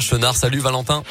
Chenard, salut Valentin.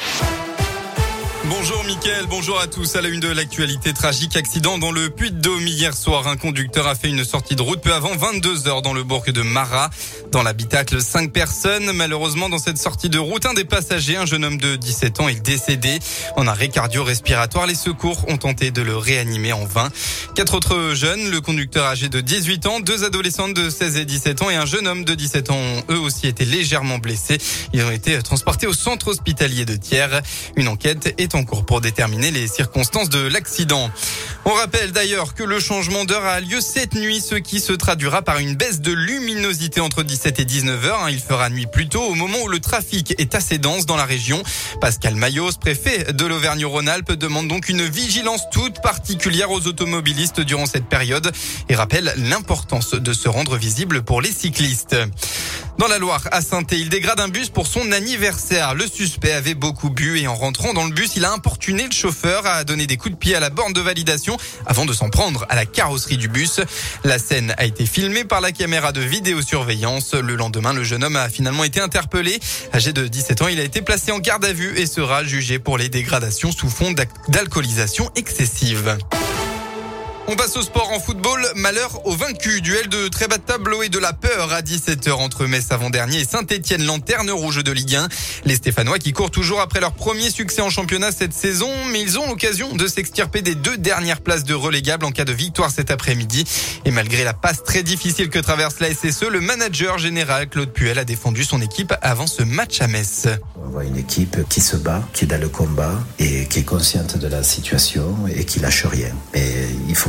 Bonjour Mickaël, bonjour à tous. À la une de l'actualité, tragique accident dans le Puy-de-Dôme hier soir. Un conducteur a fait une sortie de route peu avant 22 heures dans le bourg de Marat. Dans l'habitacle, cinq personnes. Malheureusement, dans cette sortie de route, un des passagers, un jeune homme de 17 ans, est décédé. En arrêt cardio-respiratoire, les secours ont tenté de le réanimer en vain. Quatre autres jeunes, le conducteur âgé de 18 ans, deux adolescentes de 16 et 17 ans et un jeune homme de 17 ans ont eux aussi été légèrement blessés. Ils ont été transportés au centre hospitalier de Thiers. Une enquête est pour déterminer les circonstances de l'accident. On rappelle d'ailleurs que le changement d'heure a lieu cette nuit, ce qui se traduira par une baisse de luminosité entre 17 et 19 heures. Il fera nuit plus tôt au moment où le trafic est assez dense dans la région. Pascal Mayos, préfet de l'Auvergne-Rhône-Alpes, demande donc une vigilance toute particulière aux automobilistes durant cette période et rappelle l'importance de se rendre visible pour les cyclistes. Dans la Loire, à saint il dégrade un bus pour son anniversaire. Le suspect avait beaucoup bu et en rentrant dans le bus, il a importuné le chauffeur, a donné des coups de pied à la borne de validation avant de s'en prendre à la carrosserie du bus. La scène a été filmée par la caméra de vidéosurveillance. Le lendemain, le jeune homme a finalement été interpellé. Âgé de 17 ans, il a été placé en garde à vue et sera jugé pour les dégradations sous fond d'alcoolisation excessive. On passe au sport en football. Malheur au vaincu. Duel de très bas tableau et de la peur à 17h entre Metz avant-dernier et Saint-Etienne, lanterne rouge de Ligue 1. Les Stéphanois qui courent toujours après leur premier succès en championnat cette saison, mais ils ont l'occasion de s'extirper des deux dernières places de relégable en cas de victoire cet après-midi. Et malgré la passe très difficile que traverse la SSE, le manager général Claude Puel a défendu son équipe avant ce match à Metz. On voit une équipe qui se bat, qui est dans le combat et qui est consciente de la situation et qui lâche rien.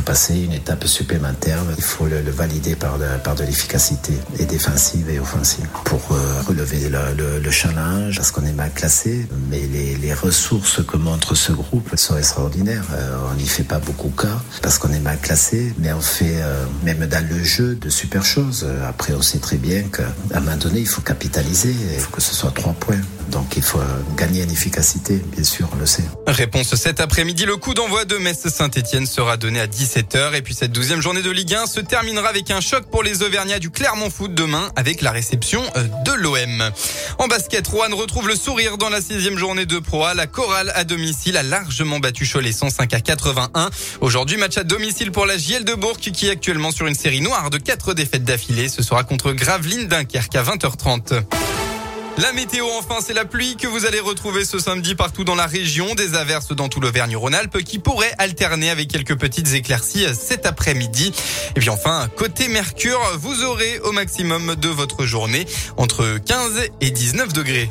Passer une étape supplémentaire. Il faut le, valider par par de l'efficacité et défensive et offensive pour euh, relever le, le, challenge parce qu'on est mal classé. Mais les, les, ressources que montre ce groupe sont extraordinaires. Euh, on n'y fait pas beaucoup cas parce qu'on est mal classé, mais on fait euh, même dans le jeu de super choses. Après, on sait très bien qu'à un moment donné, il faut capitaliser. Il faut que ce soit trois points. Donc il faut gagner en efficacité, bien sûr, on le sait. Réponse cet après-midi, le coup d'envoi de Metz-Saint-Etienne sera donné à 17h. Et puis cette douzième journée de Ligue 1 se terminera avec un choc pour les Auvergnats du Clermont Foot demain avec la réception euh, de l'OM. En basket, Rouen retrouve le sourire dans la sixième journée de Pro A. La chorale à domicile a largement battu Cholet 105 à 81. Aujourd'hui, match à domicile pour la JL de Bourg qui est actuellement sur une série noire de quatre défaites d'affilée. Ce sera contre Gravelines Dunkerque à 20h30. La météo, enfin, c'est la pluie que vous allez retrouver ce samedi partout dans la région. Des averses dans tout l'Auvergne-Rhône-Alpes qui pourraient alterner avec quelques petites éclaircies cet après-midi. Et puis enfin, côté Mercure, vous aurez au maximum de votre journée entre 15 et 19 degrés.